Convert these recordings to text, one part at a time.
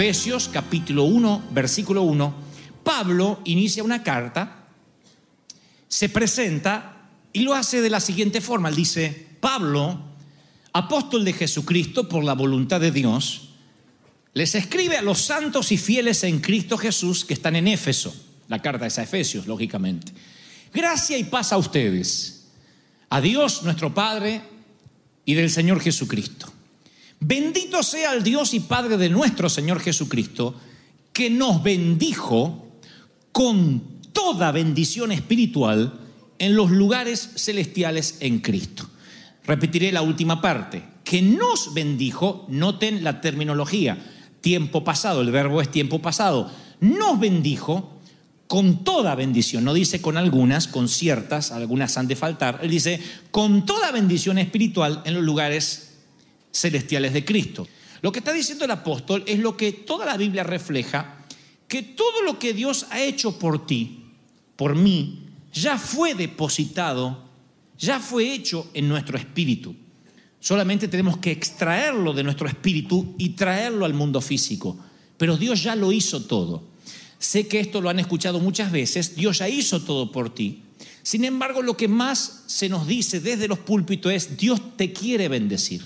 Efesios capítulo 1, versículo 1, Pablo inicia una carta, se presenta y lo hace de la siguiente forma. Él dice, Pablo, apóstol de Jesucristo por la voluntad de Dios, les escribe a los santos y fieles en Cristo Jesús que están en Éfeso. La carta es a Efesios, lógicamente. Gracia y paz a ustedes, a Dios nuestro Padre y del Señor Jesucristo. Bendito sea el Dios y Padre de nuestro Señor Jesucristo, que nos bendijo con toda bendición espiritual en los lugares celestiales en Cristo. Repetiré la última parte, que nos bendijo, noten la terminología, tiempo pasado, el verbo es tiempo pasado, nos bendijo con toda bendición, no dice con algunas, con ciertas, algunas han de faltar, él dice con toda bendición espiritual en los lugares celestiales de Cristo. Lo que está diciendo el apóstol es lo que toda la Biblia refleja, que todo lo que Dios ha hecho por ti, por mí, ya fue depositado, ya fue hecho en nuestro espíritu. Solamente tenemos que extraerlo de nuestro espíritu y traerlo al mundo físico. Pero Dios ya lo hizo todo. Sé que esto lo han escuchado muchas veces, Dios ya hizo todo por ti. Sin embargo, lo que más se nos dice desde los púlpitos es, Dios te quiere bendecir.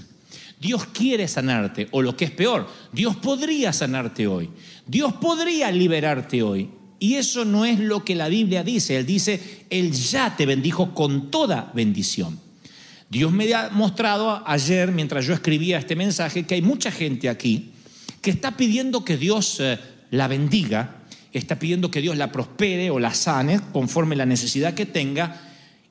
Dios quiere sanarte, o lo que es peor, Dios podría sanarte hoy, Dios podría liberarte hoy. Y eso no es lo que la Biblia dice, Él dice, Él ya te bendijo con toda bendición. Dios me ha mostrado ayer, mientras yo escribía este mensaje, que hay mucha gente aquí que está pidiendo que Dios eh, la bendiga, está pidiendo que Dios la prospere o la sane conforme la necesidad que tenga,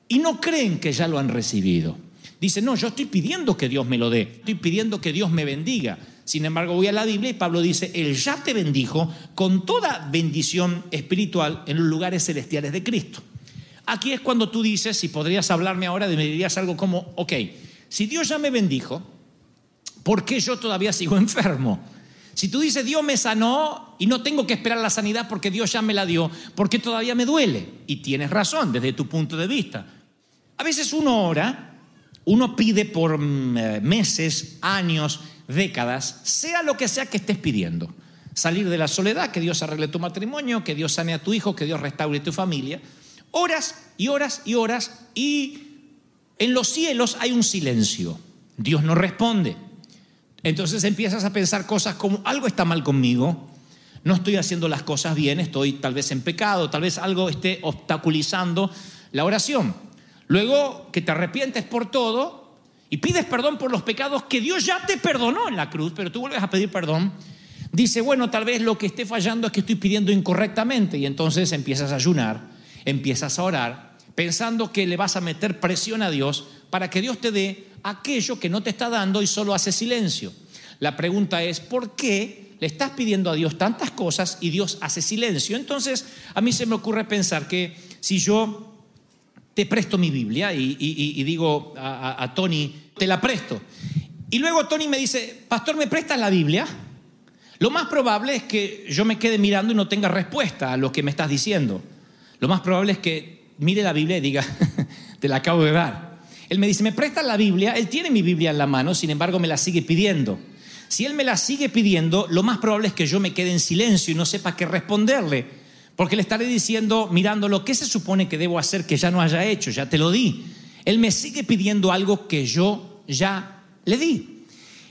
y no creen que ya lo han recibido. Dice, no, yo estoy pidiendo que Dios me lo dé, estoy pidiendo que Dios me bendiga. Sin embargo, voy a la Biblia y Pablo dice, Él ya te bendijo con toda bendición espiritual en los lugares celestiales de Cristo. Aquí es cuando tú dices, si podrías hablarme ahora, me dirías algo como, ok, si Dios ya me bendijo, ¿por qué yo todavía sigo enfermo? Si tú dices, Dios me sanó y no tengo que esperar la sanidad porque Dios ya me la dio, ¿por qué todavía me duele? Y tienes razón desde tu punto de vista. A veces uno ora uno pide por mm, meses, años, décadas, sea lo que sea que estés pidiendo. Salir de la soledad, que Dios arregle tu matrimonio, que Dios sane a tu hijo, que Dios restaure tu familia. Horas y horas y horas y en los cielos hay un silencio. Dios no responde. Entonces empiezas a pensar cosas como algo está mal conmigo, no estoy haciendo las cosas bien, estoy tal vez en pecado, tal vez algo esté obstaculizando la oración. Luego que te arrepientes por todo y pides perdón por los pecados que Dios ya te perdonó en la cruz, pero tú vuelves a pedir perdón. Dice, bueno, tal vez lo que esté fallando es que estoy pidiendo incorrectamente y entonces empiezas a ayunar, empiezas a orar, pensando que le vas a meter presión a Dios para que Dios te dé aquello que no te está dando y solo hace silencio. La pregunta es, ¿por qué le estás pidiendo a Dios tantas cosas y Dios hace silencio? Entonces, a mí se me ocurre pensar que si yo te presto mi Biblia y, digo a, a, Tony, te la presto. Y luego Tony me dice, pastor, ¿me prestas la Biblia? Lo más probable es que yo me quede mirando y no tenga respuesta a lo que me estás diciendo. Lo más probable es que mire la Biblia y diga, te la acabo de dar. Él me dice, ¿me prestas la Biblia? Él tiene mi Biblia en la mano, sin embargo me la sigue pidiendo. Si él me la sigue pidiendo, lo más probable es que yo me quede en silencio y no sepa qué responderle. Porque le estaré diciendo, mirándolo, ¿qué se supone que debo hacer que ya no haya hecho? Ya te lo di. Él me sigue pidiendo algo que yo ya le di.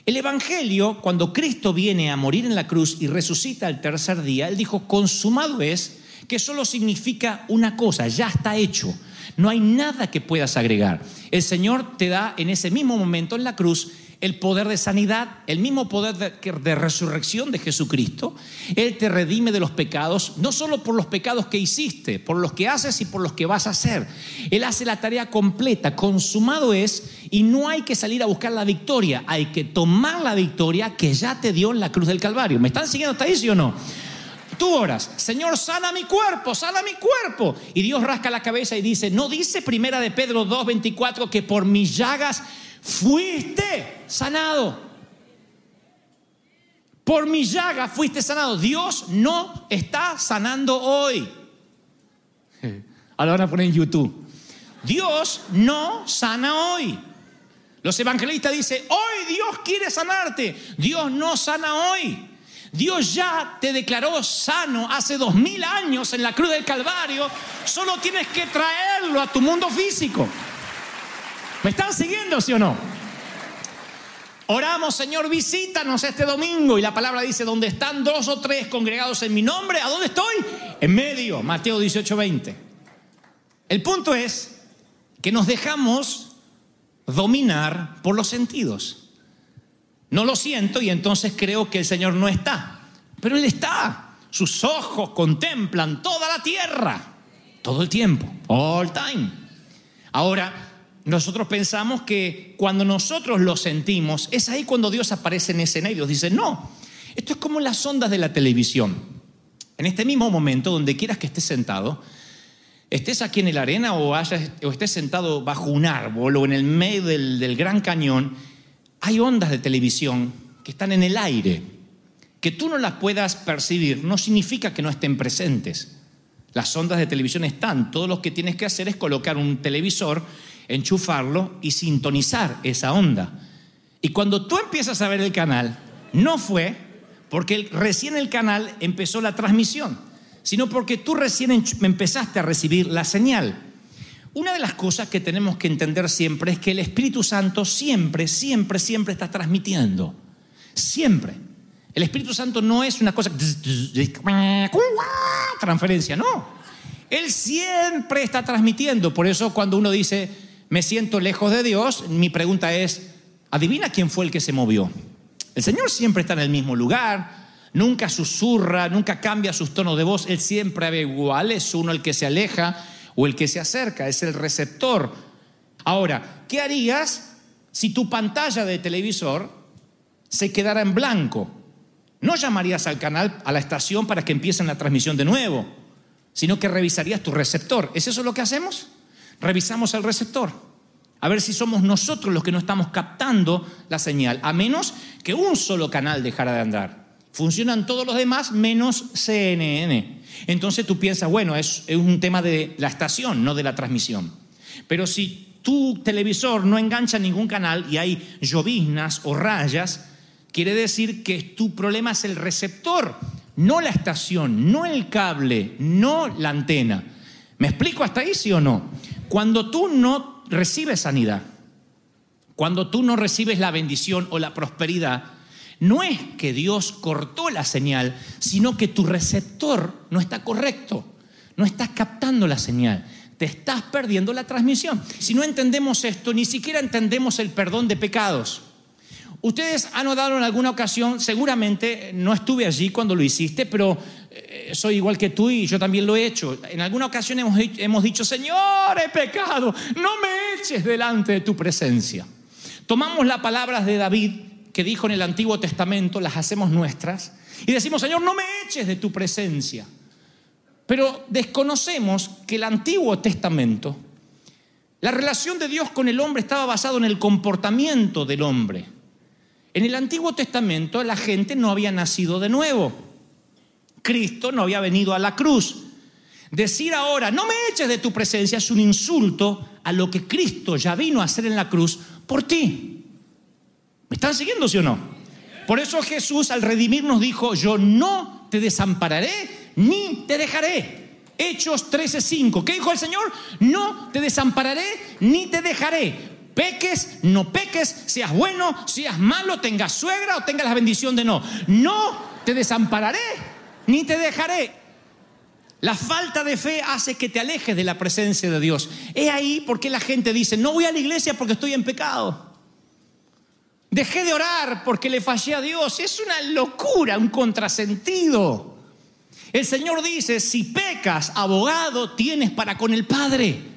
El Evangelio, cuando Cristo viene a morir en la cruz y resucita el tercer día, Él dijo, consumado es, que solo significa una cosa, ya está hecho. No hay nada que puedas agregar. El Señor te da en ese mismo momento en la cruz el poder de sanidad, el mismo poder de, resurrección de Jesucristo. Él te redime de los pecados, no solo por los pecados que hiciste, por los que haces y por los que vas a hacer. Él hace la tarea completa, consumado es, y no hay que salir a buscar la victoria, hay que tomar la victoria que ya te dio en la cruz del Calvario. ¿Me están siguiendo hasta ahí, sí o no? Tú oras, Señor, sana mi cuerpo, sana mi cuerpo. Y Dios rasca la cabeza y dice, ¿no dice primera de Pedro 2.24 que por mis llagas fuiste sanado. Por mi llaga fuiste sanado. Dios no está sanando hoy. Ahora van a poner en YouTube. Dios no sana hoy. Los evangelistas dicen, hoy Dios quiere sanarte. Dios no sana hoy. Dios ya te declaró sano hace dos mil años en la cruz del Calvario. Solo tienes que traerlo a tu mundo físico. ¿Me están siguiendo, sí o no? Oramos, Señor, visítanos este domingo. Y la palabra dice, donde están dos o tres congregados en mi nombre, ¿a dónde estoy? En medio, Mateo 18, 20. El punto es que nos dejamos dominar por los sentidos. No lo siento y entonces creo que el Señor no está. Pero Él está. Sus ojos contemplan toda la tierra. Todo el tiempo. All time. Ahora, nosotros pensamos que cuando nosotros lo sentimos, es ahí cuando Dios aparece en escena y Dios dice, no, esto es como las ondas de la televisión. En este mismo momento, donde quieras que estés sentado, estés aquí en la arena o, estés sentado bajo un árbol o en el medio del, del gran cañón, hay ondas de televisión que están en el aire. Que tú no las puedas percibir no significa que no estén presentes. Las ondas de televisión están. Todo lo que tienes que hacer es colocar un televisor, enchufarlo y sintonizar esa onda. Y cuando tú empiezas a ver el canal, no fue porque recién el canal empezó la transmisión, sino porque tú recién empezaste a recibir la señal. Una de las cosas que tenemos que entender siempre es que el Espíritu Santo siempre, siempre, siempre está transmitiendo. Siempre. El Espíritu Santo no es una cosa... Transferencia, no. Él siempre está transmitiendo. Por eso cuando uno dice, me siento lejos de Dios, mi pregunta es, adivina quién fue el que se movió. El Señor siempre está en el mismo lugar, nunca susurra, nunca cambia sus tonos de voz, Él siempre ve igual, es uno el que se aleja o el que se acerca, es el receptor. Ahora, ¿qué harías si tu pantalla de televisor se quedara en blanco? No llamarías al canal, a la estación para que empiecen la transmisión de nuevo, sino que revisarías tu receptor. ¿Es eso lo que hacemos? Revisamos el receptor. A ver si somos nosotros los que no estamos captando la señal, a menos que un solo canal dejara de andar. Funcionan todos los demás menos CNN. Entonces tú piensas, bueno, es, un tema de la estación, no de la transmisión. Pero si tu televisor no engancha ningún canal y hay lloviznas o rayas, quiere decir que tu problema es el receptor, no la estación, no el cable, no la antena. ¿Me explico hasta ahí, sí o no? Cuando tú no recibes sanidad, cuando tú no recibes la bendición o la prosperidad, no es que Dios cortó la señal, sino que tu receptor no está correcto, no estás captando la señal, te estás perdiendo la transmisión. Si no entendemos esto, ni siquiera entendemos el perdón de pecados. Ustedes han notado en alguna ocasión, seguramente no estuve allí cuando lo hiciste, pero eh, soy igual que tú y yo también lo he hecho. En alguna ocasión hemos, hemos dicho, Señor, he pecado, no me eches delante de tu presencia. Tomamos las palabras de David que dijo en el Antiguo Testamento, las hacemos nuestras y decimos, Señor, no me eches de tu presencia. Pero desconocemos que el Antiguo Testamento, la relación de Dios con el hombre estaba basado en el comportamiento del hombre. En el Antiguo Testamento la gente no había nacido de nuevo. Cristo no había venido a la cruz. Decir ahora, no me eches de tu presencia, es un insulto a lo que Cristo ya vino a hacer en la cruz por ti. ¿Me están siguiendo, sí o no? Por eso Jesús al redimirnos dijo, yo no te desampararé ni te dejaré. Hechos 13:5. ¿Qué dijo el Señor? No te desampararé ni te dejaré. Peques, no peques, seas bueno, seas malo, tengas suegra o tengas la bendición de no. No te desampararé ni te dejaré. La falta de fe hace que te alejes de la presencia de Dios. Es ahí porque la gente dice, no voy a la iglesia porque estoy en pecado. Dejé de orar porque le fallé a Dios. Es una locura, un contrasentido. El Señor dice, si pecas, abogado tienes para con el Padre.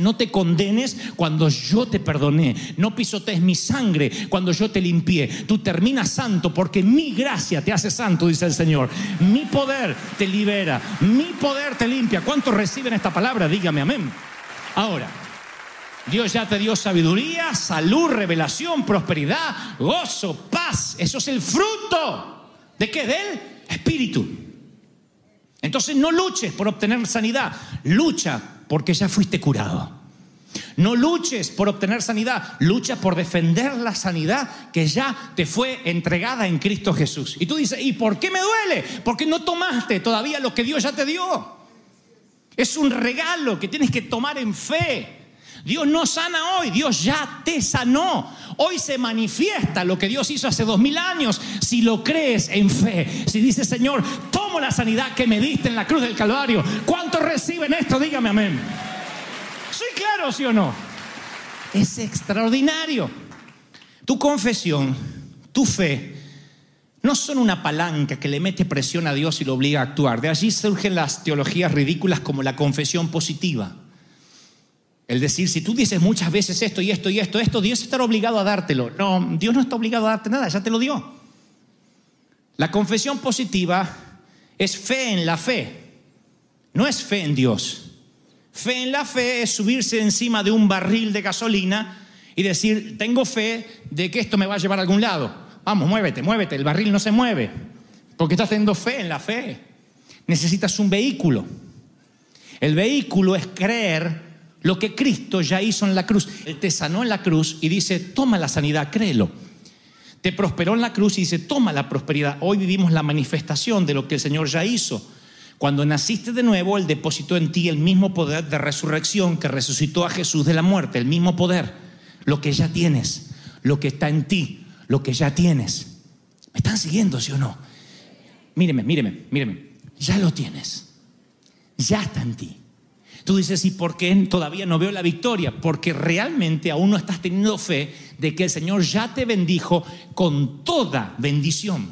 No te condenes cuando yo te perdoné. No pisotees mi sangre cuando yo te limpié. Tú terminas santo porque mi gracia te hace santo, dice el Señor. Mi poder te libera. Mi poder te limpia. ¿Cuántos reciben esta palabra? Dígame amén. Ahora, Dios ya te dio sabiduría, salud, revelación, prosperidad, gozo, paz. Eso es el fruto. ¿De qué? Del Espíritu. Entonces no luches por obtener sanidad, lucha porque ya fuiste curado. No luches por obtener sanidad, lucha por defender la sanidad que ya te fue entregada en Cristo Jesús. Y tú dices, ¿y por qué me duele? Porque no tomaste todavía lo que Dios ya te dio. Es un regalo que tienes que tomar en fe. Dios no sana hoy, Dios ya te sanó. Hoy se manifiesta lo que Dios hizo hace dos mil años. Si lo crees en fe, si dices, Señor, la sanidad que me diste en la cruz del Calvario. ¿Cuántos reciben esto? Dígame amén. ¿Soy claro, sí o no? Es extraordinario. Tu confesión, tu fe, no son una palanca que le mete presión a Dios y lo obliga a actuar. De allí surgen las teologías ridículas como la confesión positiva. El decir, si tú dices muchas veces esto y esto y esto, esto, Dios estará obligado a dártelo. No, Dios no está obligado a darte nada, ya te lo dio. La confesión positiva es fe en la fe, no es fe en Dios. Fe en la fe es subirse encima de un barril de gasolina y decir, tengo fe de que esto me va a llevar a algún lado. Vamos, muévete, muévete, el barril no se mueve, porque estás teniendo fe en la fe. Necesitas un vehículo. El vehículo es creer lo que Cristo ya hizo en la cruz. Él te sanó en la cruz y dice, toma la sanidad, créelo. Te prosperó en la cruz y dice, toma la prosperidad. Hoy vivimos la manifestación de lo que el Señor ya hizo. Cuando naciste de nuevo, Él depositó en ti el mismo poder de resurrección que resucitó a Jesús de la muerte, el mismo poder. Lo que ya tienes, lo que está en ti, lo que ya tienes. ¿Me están siguiendo, sí o no? Míreme, míreme, míreme. Ya lo tienes. Ya está en ti. Tú dices, ¿y por qué todavía no veo la victoria? Porque realmente aún no estás teniendo fe de que el Señor ya te bendijo con toda bendición.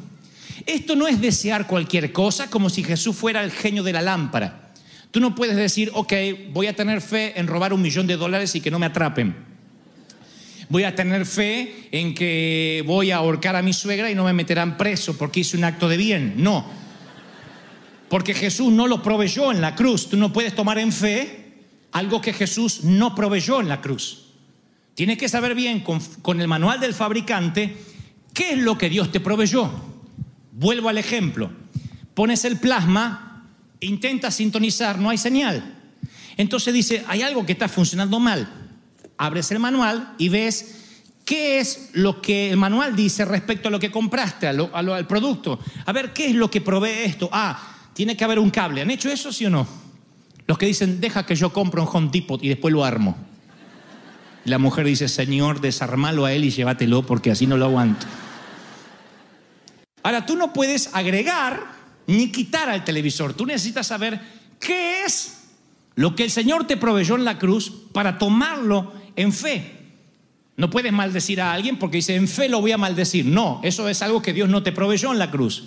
Esto no es desear cualquier cosa como si Jesús fuera el genio de la lámpara. Tú no puedes decir, ok, voy a tener fe en robar un millón de dólares y que no me atrapen. Voy a tener fe en que voy a ahorcar a mi suegra y no me meterán preso porque hice un acto de bien. No, porque Jesús no lo proveyó en la cruz. Tú no puedes tomar en fe algo que Jesús no proveyó en la cruz. Tienes que saber bien con, con, el manual del fabricante qué es lo que Dios te proveyó. Vuelvo al ejemplo. Pones el plasma, intentas sintonizar, no hay señal. Entonces dice, hay algo que está funcionando mal. Abres el manual y ves qué es lo que el manual dice respecto a lo que compraste, a lo, al producto. A ver, ¿qué es lo que provee esto? Ah, tiene que haber un cable. ¿Han hecho eso, sí o no? Los que dicen, deja que yo compre un Home Depot y después lo armo. La mujer dice, Señor, desarmalo a él y llévatelo porque así no lo aguanto. Ahora, tú no puedes agregar ni quitar al televisor. Tú necesitas saber qué es lo que el Señor te proveyó en la cruz para tomarlo en fe. No puedes maldecir a alguien porque dice, en fe lo voy a maldecir. No, eso es algo que Dios no te proveyó en la cruz.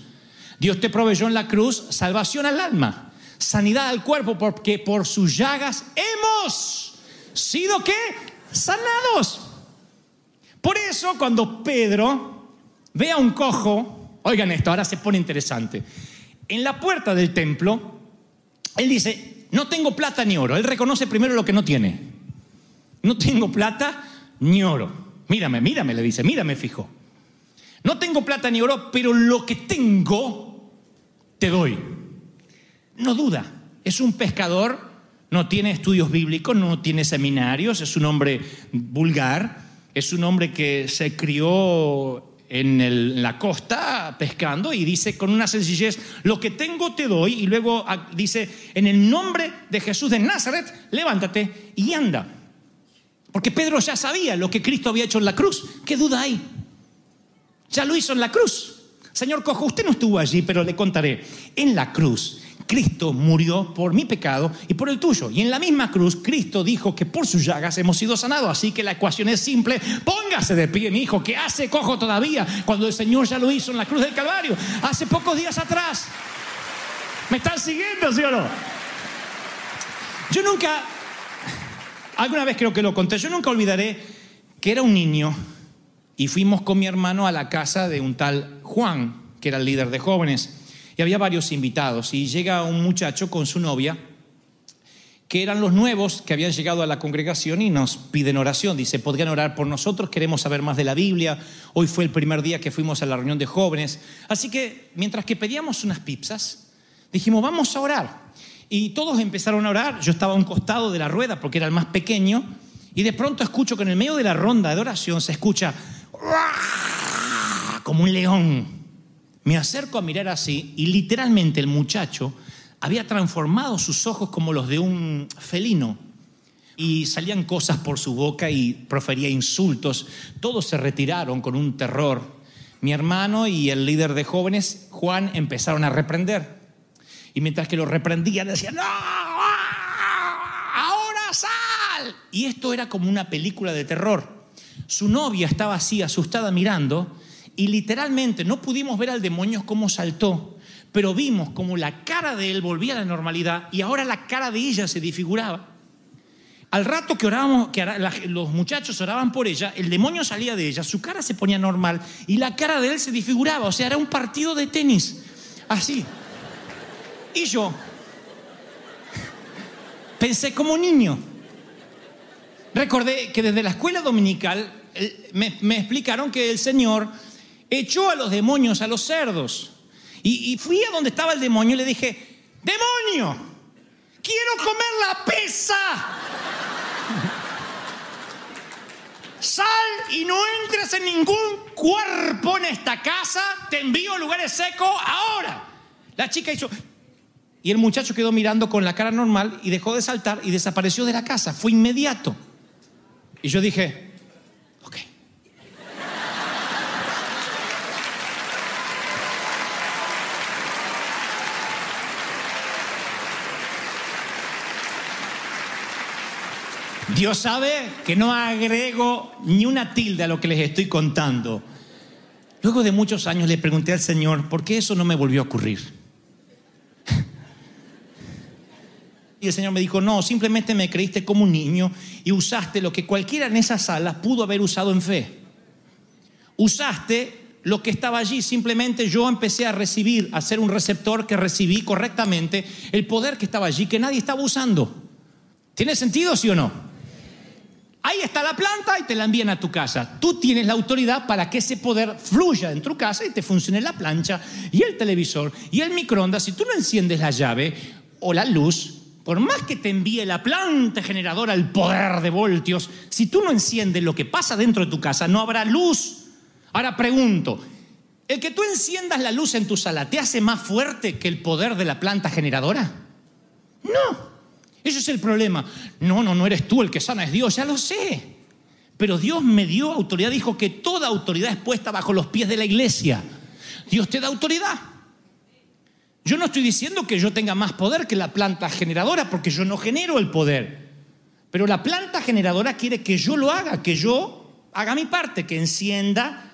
Dios te proveyó en la cruz salvación al alma, sanidad al cuerpo, porque por sus llagas hemos sido qué? Sanados. Por eso cuando Pedro ve a un cojo, oigan esto, ahora se pone interesante. En la puerta del templo, él dice, no tengo plata ni oro. Él reconoce primero lo que no tiene. No tengo plata ni oro. Mírame, mírame, le dice, mírame fijo. No tengo plata ni oro, pero lo que tengo te doy. No duda, es un pescador, no tiene estudios bíblicos, no tiene seminarios, es un hombre vulgar, es un hombre que se crió en, en la costa pescando y dice con una sencillez, lo que tengo te doy y luego dice, en el nombre de Jesús de Nazaret, levántate y anda. Porque Pedro ya sabía lo que Cristo había hecho en la cruz. ¿Qué duda hay? Ya lo hizo en la cruz. Señor Cojo, usted no estuvo allí, pero le contaré. En la cruz, Cristo murió por mi pecado y por el tuyo. Y en la misma cruz, Cristo dijo que por sus llagas hemos sido sanados. Así que la ecuación es simple. Póngase de pie, mi hijo, que hace cojo todavía cuando el Señor ya lo hizo en la cruz del Calvario, hace pocos días atrás. ¿Me están siguiendo, sí o no? Yo nunca, alguna vez creo que lo conté, yo nunca olvidaré que era un niño y fuimos con mi hermano a la casa de un tal Juan, que era el líder de jóvenes, y había varios invitados, y llega un muchacho con su novia, que eran los nuevos que habían llegado a la congregación y nos piden oración. Dice, ¿podrían orar por nosotros? Queremos saber más de la Biblia. Hoy fue el primer día que fuimos a la reunión de jóvenes. Así que mientras que pedíamos unas pizzas, dijimos, vamos a orar. Y todos empezaron a orar. Yo estaba a un costado de la rueda porque era el más pequeño. Y de pronto escucho que en el medio de la ronda de oración se escucha como un león. Me acerco a mirar así y literalmente el muchacho había transformado sus ojos como los de un felino y salían cosas por su boca y profería insultos. Todos se retiraron con un terror. Mi hermano y el líder de jóvenes, Juan, empezaron a reprender. Y mientras que lo reprendían, decían, ¡No! ¡Ahora sal! Y esto era como una película de terror. Su novia estaba así, asustada, mirando, y literalmente no pudimos ver al demonio cómo saltó, pero vimos como la cara de él volvía a la normalidad y ahora la cara de ella se disfiguraba. Al rato que orábamos, que los muchachos oraban por ella, el demonio salía de ella, su cara se ponía normal y la cara de él se disfiguraba, o sea, era un partido de tenis, así. Y yo pensé como niño. Recordé que desde la escuela dominical eh, me explicaron que el Señor echó a los demonios a los cerdos. Y, fui a donde estaba el demonio y le dije, demonio, quiero comer la pesa. Sal y no entres en ningún cuerpo en esta casa, te envío a lugares secos ahora. La chica hizo... Y el muchacho quedó mirando con la cara normal y dejó de saltar y desapareció de la casa. Fue inmediato. Y yo dije, Dios sabe que no agrego ni una tilde a lo que les estoy contando. Luego de muchos años le pregunté al Señor, ¿por qué eso no me volvió a ocurrir? Y el Señor me dijo, no, simplemente me creíste como un niño y usaste lo que cualquiera en esa sala pudo haber usado en fe. Usaste lo que estaba allí, simplemente yo empecé a recibir, a ser un receptor que recibí correctamente el poder que estaba allí, que nadie estaba usando. ¿Tiene sentido, sí o no? Ahí está la planta y te la envían a tu casa. Tú tienes la autoridad para que ese poder fluya en tu casa y te funcione la plancha y el televisor y el microondas. Si tú no enciendes la llave o la luz, por más que te envíe la planta generadora el poder de voltios, si tú no enciendes lo que pasa dentro de tu casa, no habrá luz. Ahora pregunto, ¿el que tú enciendas la luz en tu sala te hace más fuerte que el poder de la planta generadora? No. Ese es el problema. No, no, no eres tú el que sana, es Dios, ya lo sé. Pero Dios me dio autoridad, dijo que toda autoridad es puesta bajo los pies de la iglesia. Dios te da autoridad. Yo no estoy diciendo que yo tenga más poder que la planta generadora, porque yo no genero el poder. Pero la planta generadora quiere que yo lo haga, que yo haga mi parte, que encienda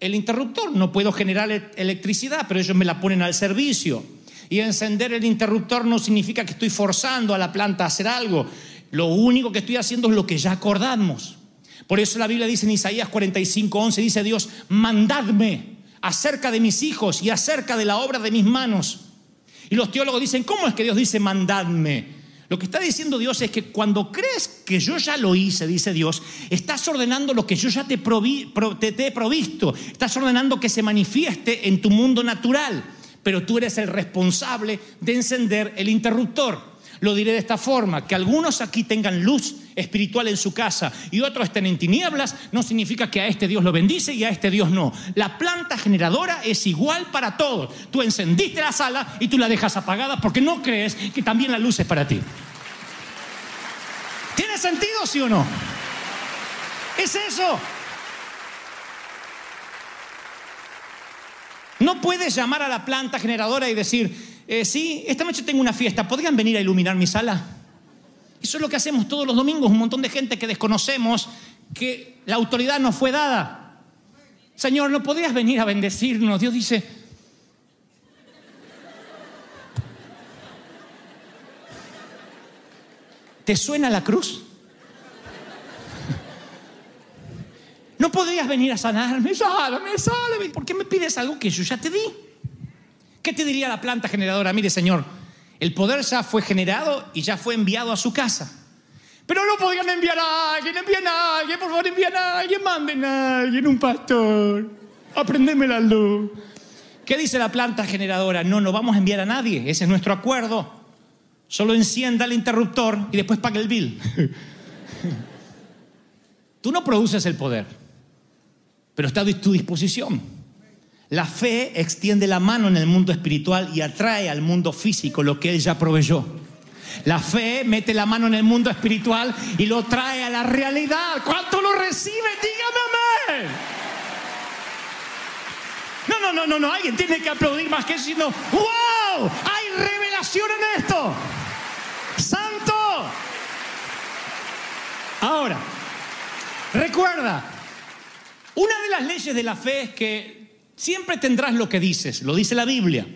el interruptor. No puedo generar electricidad, pero ellos me la ponen al servicio. Y encender el interruptor no significa que estoy forzando a la planta a hacer algo. Lo único que estoy haciendo es lo que ya acordamos. Por eso la Biblia dice en Isaías 45, 11, dice Dios, mandadme acerca de mis hijos y acerca de la obra de mis manos. Y los teólogos dicen, ¿cómo es que Dios dice mandadme? Lo que está diciendo Dios es que cuando crees que yo ya lo hice, dice Dios, estás ordenando lo que yo ya te, te he provisto. Estás ordenando que se manifieste en tu mundo natural. Pero tú eres el responsable de encender el interruptor. Lo diré de esta forma, que algunos aquí tengan luz espiritual en su casa y otros estén en tinieblas, no significa que a este Dios lo bendice y a este Dios no. La planta generadora es igual para todos. Tú encendiste la sala y tú la dejas apagada porque no crees que también la luz es para ti. ¿Tiene sentido, sí o no? Es eso. No puedes llamar a la planta generadora y decir, eh, sí, esta noche tengo una fiesta, ¿podrían venir a iluminar mi sala? Eso es lo que hacemos todos los domingos, un montón de gente que desconocemos, que la autoridad nos fue dada. Señor, ¿no podrías venir a bendecirnos? Dios dice, ¿te suena la cruz? ¿No podrías venir a sanarme? Sálame, sálame. ¿Por qué me pides algo que yo ya te di? ¿Qué te diría la planta generadora? Mire, Señor, el poder ya fue generado y ya fue enviado a su casa. Pero no podrían enviar a alguien, envíen a alguien, por favor, envíen a alguien, manden a alguien, un pastor. Aprendeme la luz. ¿Qué dice la planta generadora? No, no vamos a enviar a nadie, ese es nuestro acuerdo. Solo encienda el interruptor y después pague el bill. Tú no produces el poder, pero está a tu disposición. La fe extiende la mano en el mundo espiritual y atrae al mundo físico lo que Él ya proveyó. La fe mete la mano en el mundo espiritual y lo trae a la realidad. ¿Cuánto lo recibe? Dígame amén. No, no, no, no, no. Alguien tiene que aplaudir más que sino, ¡wow! Hay revelación en esto. Santo. Ahora, recuerda, una de las leyes de la fe es que siempre tendrás lo que dices, lo dice la Biblia.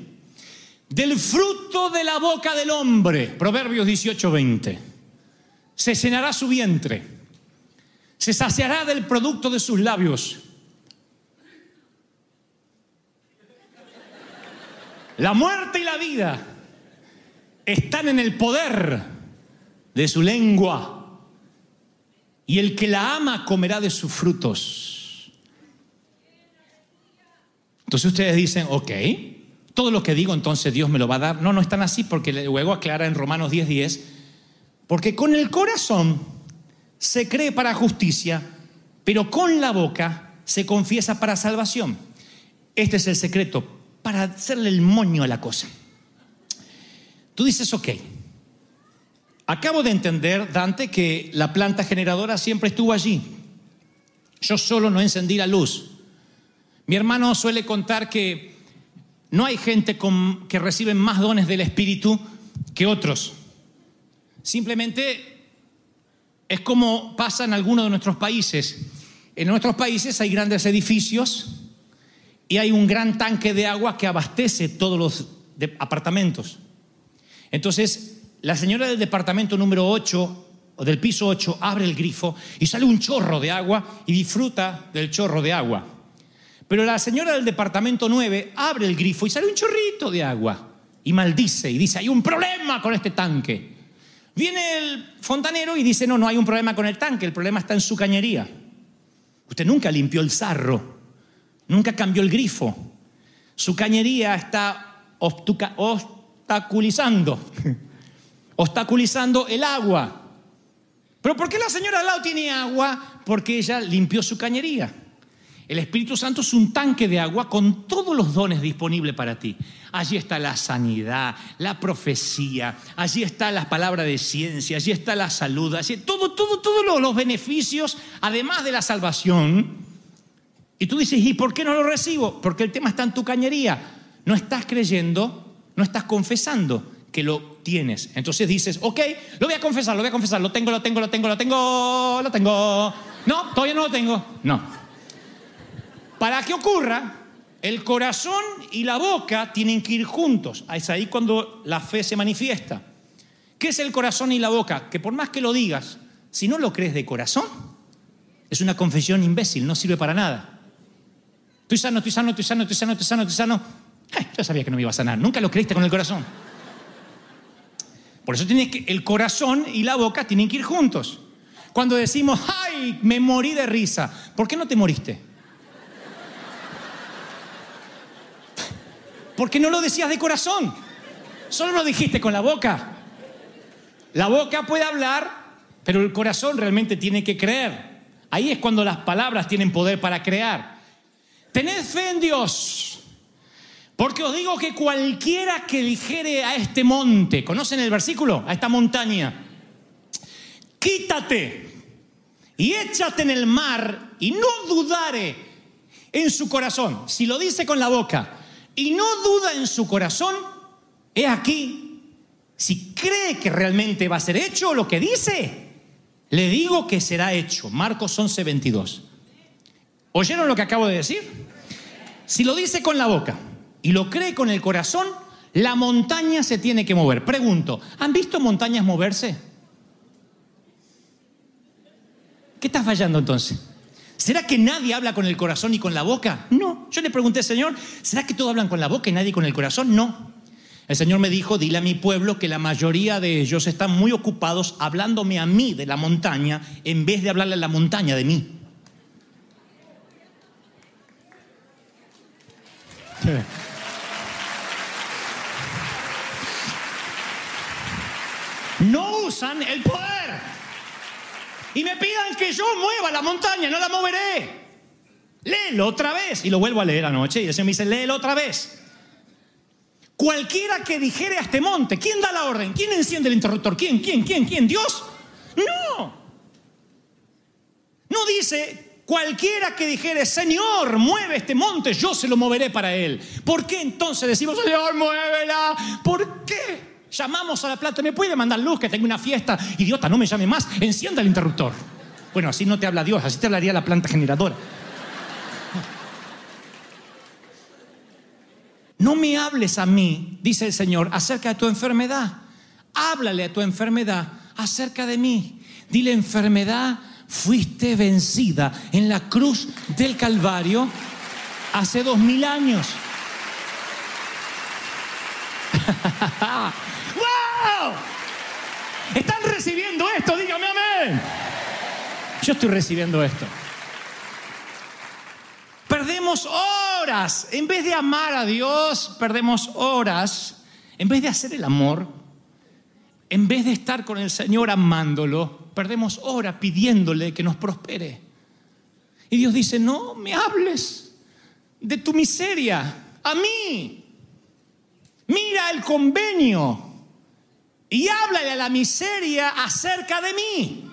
Del fruto de la boca del hombre, Proverbios 18:20, se llenará su vientre, se saciará del producto de sus labios. La muerte y la vida están en el poder de su lengua, y el que la ama comerá de sus frutos. Entonces ustedes dicen, ok, todo lo que digo entonces Dios me lo va a dar. No, no están así porque luego aclara en Romanos 10:10, 10, porque con el corazón se cree para justicia, pero con la boca se confiesa para salvación. Este es el secreto para hacerle el moño a la cosa. Tú dices, ok, acabo de entender, Dante, que la planta generadora siempre estuvo allí. Yo solo no encendí la luz. Mi hermano suele contar que no hay gente que reciben más dones del Espíritu que otros. Simplemente es como pasa en algunos de nuestros países. En nuestros países hay grandes edificios y hay un gran tanque de agua que abastece todos los apartamentos. Entonces, la señora del departamento número 8 o del piso 8 abre el grifo y sale un chorro de agua y disfruta del chorro de agua. Pero la señora del departamento 9 abre el grifo y sale un chorrito de agua y maldice y dice, hay un problema con este tanque. Viene el fontanero y dice, no, no hay un problema con el tanque, el problema está en su cañería. Usted nunca limpió el sarro, nunca cambió el grifo. Su cañería está obstaculizando, obstaculizando el agua. ¿Pero por qué la señora al lado tiene agua? Porque ella limpió su cañería. El Espíritu Santo es un tanque de agua con todos los dones disponibles para ti. Allí está la sanidad, la profecía, allí está la palabra de ciencia, allí está la salud, allí todo, todo, todos los beneficios, además de la salvación. Y tú dices, ¿y por qué no lo recibo? Porque el tema está en tu cañería. No estás creyendo, no estás confesando que lo tienes. Entonces dices, ok, lo voy a confesar, lo voy a confesar, lo tengo, lo tengo, lo tengo, lo tengo, lo tengo. No, todavía no lo tengo. No. Para que ocurra, el corazón y la boca tienen que ir juntos. Es ahí cuando la fe se manifiesta. ¿Qué es el corazón y la boca? Que por más que lo digas, si no lo crees de corazón, es una confesión imbécil, no sirve para nada. Estoy sano, estoy sano, estoy sano, estoy sano, estoy sano, estoy sano. Ay, yo sabía que no me iba a sanar. Nunca lo creíste con el corazón. Por eso tienes que, el corazón y la boca tienen que ir juntos. Cuando decimos, ay, me morí de risa, ¿por qué no te moriste? Porque no lo decías de corazón, solo lo dijiste con la boca. La boca puede hablar, pero el corazón realmente tiene que creer. Ahí es cuando las palabras tienen poder para crear. Tened fe en Dios. Porque os digo que cualquiera que dijere a este monte, ¿conocen el versículo? A esta montaña, quítate y échate en el mar y no dudare en su corazón. Si lo dice con la boca y no duda en su corazón, he aquí, si cree que realmente va a ser hecho lo que dice, le digo que será hecho. Marcos 11, 22. ¿Oyeron lo que acabo de decir? Si lo dice con la boca y lo cree con el corazón, la montaña se tiene que mover. Pregunto, ¿han visto montañas moverse? ¿Qué está fallando entonces? ¿Será que nadie habla con el corazón y con la boca? No. Yo le pregunté, Señor, ¿será que todos hablan con la boca y nadie con el corazón? No. El Señor me dijo, dile a mi pueblo que la mayoría de ellos están muy ocupados hablándome a mí de la montaña en vez de hablarle a la montaña de mí. No usan el poder. Y me pidan que yo mueva la montaña, no la moveré. Léelo otra vez. Y lo vuelvo a leer anoche y el me dice, léelo otra vez. Cualquiera que dijere a este monte, ¿quién da la orden? ¿Quién enciende el interruptor? ¿Quién? ¿Quién? ¿Quién? ¿Quién? ¿Dios? No. No dice, cualquiera que dijere, Señor, mueve este monte, yo se lo moveré para él. ¿Por qué entonces decimos, Señor, muévela? ¿Por qué? Llamamos a la plata, ¿me puede mandar luz que tengo una fiesta? Idiota, no me llame más, encienda el interruptor. Bueno, así no te habla Dios, así te hablaría la planta generadora. No me hables a mí, dice el Señor, acerca de tu enfermedad. Háblale a tu enfermedad acerca de mí. Dile, enfermedad, fuiste vencida en la cruz del Calvario hace dos mil años. ¿Están recibiendo esto? Dígame amén. Yo estoy recibiendo esto. Perdemos horas. En vez de amar a Dios, perdemos horas. En vez de hacer el amor, en vez de estar con el Señor amándolo, perdemos horas pidiéndole que nos prospere. Y Dios dice, no me hables de tu miseria, a mí. Mira el convenio y háblale a la miseria acerca de mí.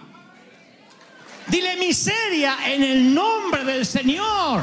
Dile miseria en el nombre del Señor.